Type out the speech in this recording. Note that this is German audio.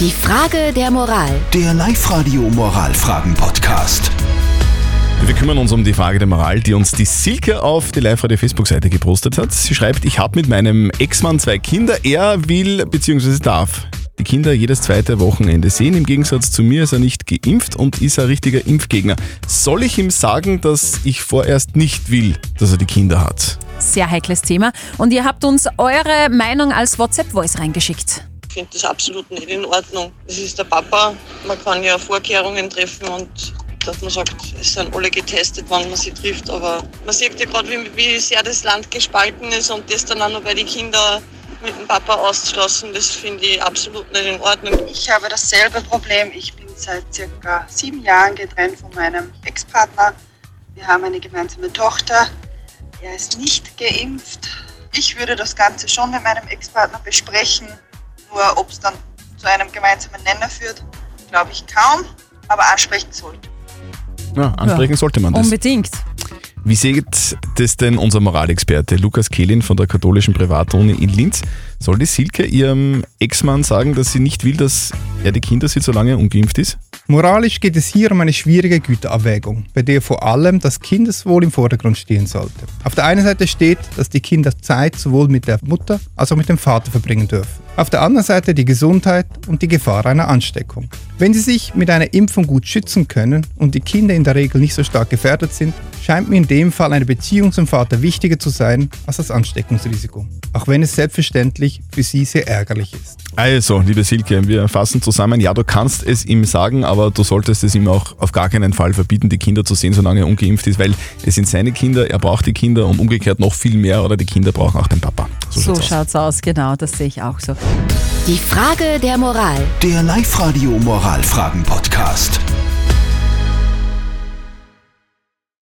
Die Frage der Moral. Der Live-Radio Moralfragen-Podcast. Wir kümmern uns um die Frage der Moral, die uns die Silke auf die Live-Radio Facebook-Seite gepostet hat. Sie schreibt, ich habe mit meinem Ex-Mann zwei Kinder. Er will bzw. darf die Kinder jedes zweite Wochenende sehen. Im Gegensatz zu mir ist er nicht geimpft und ist ein richtiger Impfgegner. Soll ich ihm sagen, dass ich vorerst nicht will, dass er die Kinder hat? Sehr heikles Thema. Und ihr habt uns eure Meinung als WhatsApp-Voice reingeschickt. Ich finde das absolut nicht in Ordnung. Das ist der Papa. Man kann ja Vorkehrungen treffen und dass man sagt, es sind alle getestet, wann man sie trifft. Aber man sieht ja gerade, wie, wie sehr das Land gespalten ist und das dann auch noch bei den Kindern mit dem Papa auszuschlossen, das finde ich absolut nicht in Ordnung. Ich habe dasselbe Problem. Ich bin seit circa sieben Jahren getrennt von meinem Ex-Partner. Wir haben eine gemeinsame Tochter. Er ist nicht geimpft. Ich würde das Ganze schon mit meinem Ex-Partner besprechen. Nur ob es dann zu einem gemeinsamen Nenner führt, glaube ich kaum. Aber ansprechen sollte. Ja, ansprechen sollte man das. Unbedingt. Wie sieht das denn unser Moralexperte Lukas Kehlin von der katholischen Privatuni in Linz? Soll die Silke ihrem Ex-Mann sagen, dass sie nicht will, dass er die Kinder sieht, solange er ungeimpft ist? Moralisch geht es hier um eine schwierige Güterabwägung, bei der vor allem das Kindeswohl im Vordergrund stehen sollte. Auf der einen Seite steht, dass die Kinder Zeit sowohl mit der Mutter als auch mit dem Vater verbringen dürfen. Auf der anderen Seite die Gesundheit und die Gefahr einer Ansteckung. Wenn sie sich mit einer Impfung gut schützen können und die Kinder in der Regel nicht so stark gefährdet sind, scheint mir in dem Fall eine Beziehung zum Vater wichtiger zu sein als das Ansteckungsrisiko. Auch wenn es selbstverständlich für sie sehr ärgerlich ist. Also, liebe Silke, wir fassen zusammen. Ja, du kannst es ihm sagen, aber du solltest es ihm auch auf gar keinen Fall verbieten, die Kinder zu sehen, solange er ungeimpft ist, weil es sind seine Kinder, er braucht die Kinder und umgekehrt noch viel mehr oder die Kinder brauchen auch den Papa. So, schaut's aus. schaut's aus, genau, das sehe ich auch so. Die Frage der Moral. Der Live-Radio Moralfragen-Podcast.